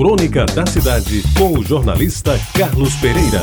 Crônica da Cidade, com o jornalista Carlos Pereira.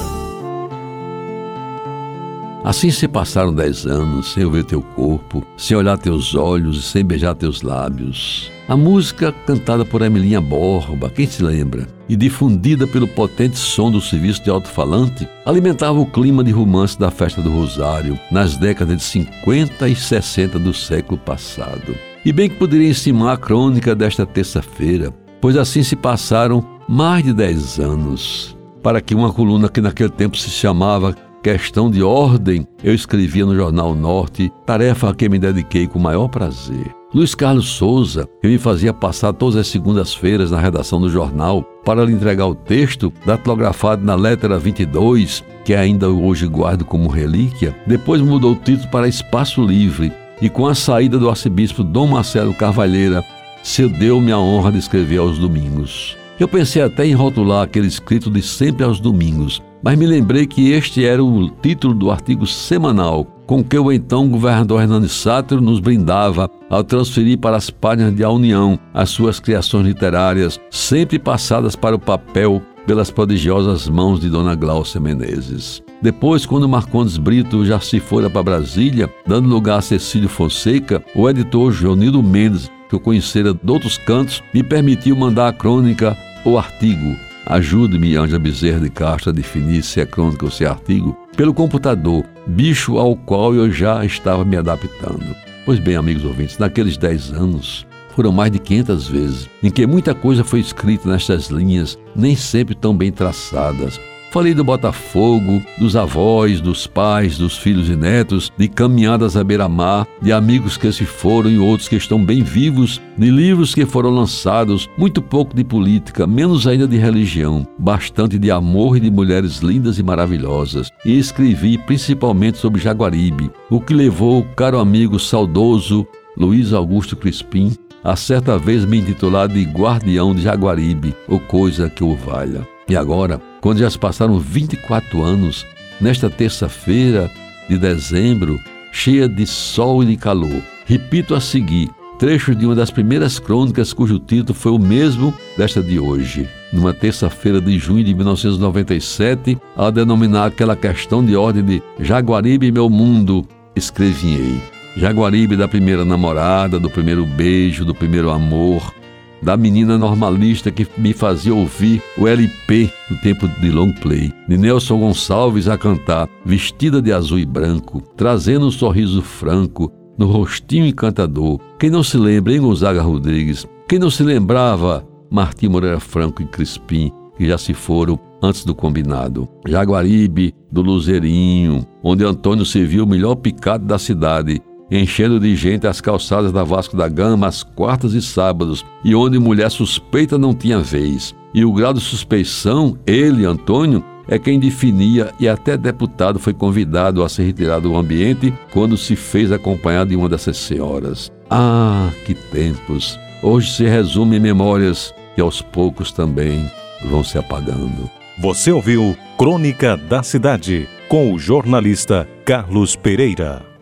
Assim se passaram dez anos, sem ouvir teu corpo, sem olhar teus olhos e sem beijar teus lábios. A música, cantada por Emilinha Borba, quem se lembra? E difundida pelo potente som do serviço de alto-falante, alimentava o clima de romance da festa do Rosário, nas décadas de 50 e 60 do século passado. E bem que poderia encimar a crônica desta terça-feira, pois assim se passaram mais de dez anos. Para que uma coluna que naquele tempo se chamava Questão de Ordem, eu escrevia no Jornal Norte, tarefa a que me dediquei com o maior prazer. Luiz Carlos Souza, que me fazia passar todas as segundas-feiras na redação do jornal para lhe entregar o texto, datilografado na letra 22, que ainda hoje guardo como relíquia, depois mudou o título para Espaço Livre e com a saída do arcebispo Dom Marcelo Carvalheira, cedeu-me a honra de escrever aos domingos. Eu pensei até em rotular aquele escrito de sempre aos domingos, mas me lembrei que este era o título do artigo semanal com que o então governador Hernani Sátiro nos brindava ao transferir para as páginas de A União as suas criações literárias, sempre passadas para o papel pelas prodigiosas mãos de Dona Glaucia Menezes. Depois, quando Marcondes Brito já se fora para Brasília, dando lugar a Cecílio Fonseca, o editor Joanildo Mendes que eu conhecera de outros cantos, me permitiu mandar a crônica ou artigo. Ajude-me, Anja Bezerra de Castro, a definir se é crônica ou se é artigo, pelo computador, bicho ao qual eu já estava me adaptando. Pois bem, amigos ouvintes, naqueles 10 anos, foram mais de 500 vezes em que muita coisa foi escrita nestas linhas, nem sempre tão bem traçadas, Falei do Botafogo, dos avós, dos pais, dos filhos e netos, de caminhadas à beira-mar, de amigos que se foram e outros que estão bem vivos, de livros que foram lançados, muito pouco de política, menos ainda de religião, bastante de amor e de mulheres lindas e maravilhosas. E escrevi principalmente sobre Jaguaribe, o que levou o caro amigo saudoso Luiz Augusto Crispim a certa vez me intitular de Guardião de Jaguaribe, ou coisa que o valha. E agora, quando já se passaram 24 anos, nesta terça-feira de dezembro, cheia de sol e de calor, repito a seguir trechos de uma das primeiras crônicas cujo título foi o mesmo desta de hoje. Numa terça-feira de junho de 1997, ao denominar aquela questão de ordem de Jaguaribe, meu mundo, escrevinhei. Jaguaribe da primeira namorada, do primeiro beijo, do primeiro amor, da menina normalista que me fazia ouvir o LP do tempo de long play, de Nelson Gonçalves a cantar, vestida de azul e branco, trazendo um sorriso franco no rostinho encantador. Quem não se lembra, em Gonzaga Rodrigues? Quem não se lembrava, Martim Moreira Franco e Crispim, que já se foram antes do combinado. Jaguaribe, do Luzerinho, onde Antônio serviu o melhor picado da cidade, enchendo de gente as calçadas da Vasco da Gama às quartas e sábados, e onde mulher suspeita não tinha vez. E o grau de suspeição, ele, Antônio, é quem definia e até deputado foi convidado a se retirar do ambiente quando se fez acompanhado de uma dessas senhoras. Ah, que tempos! Hoje se resume em memórias que aos poucos também vão se apagando. Você ouviu Crônica da Cidade com o jornalista Carlos Pereira.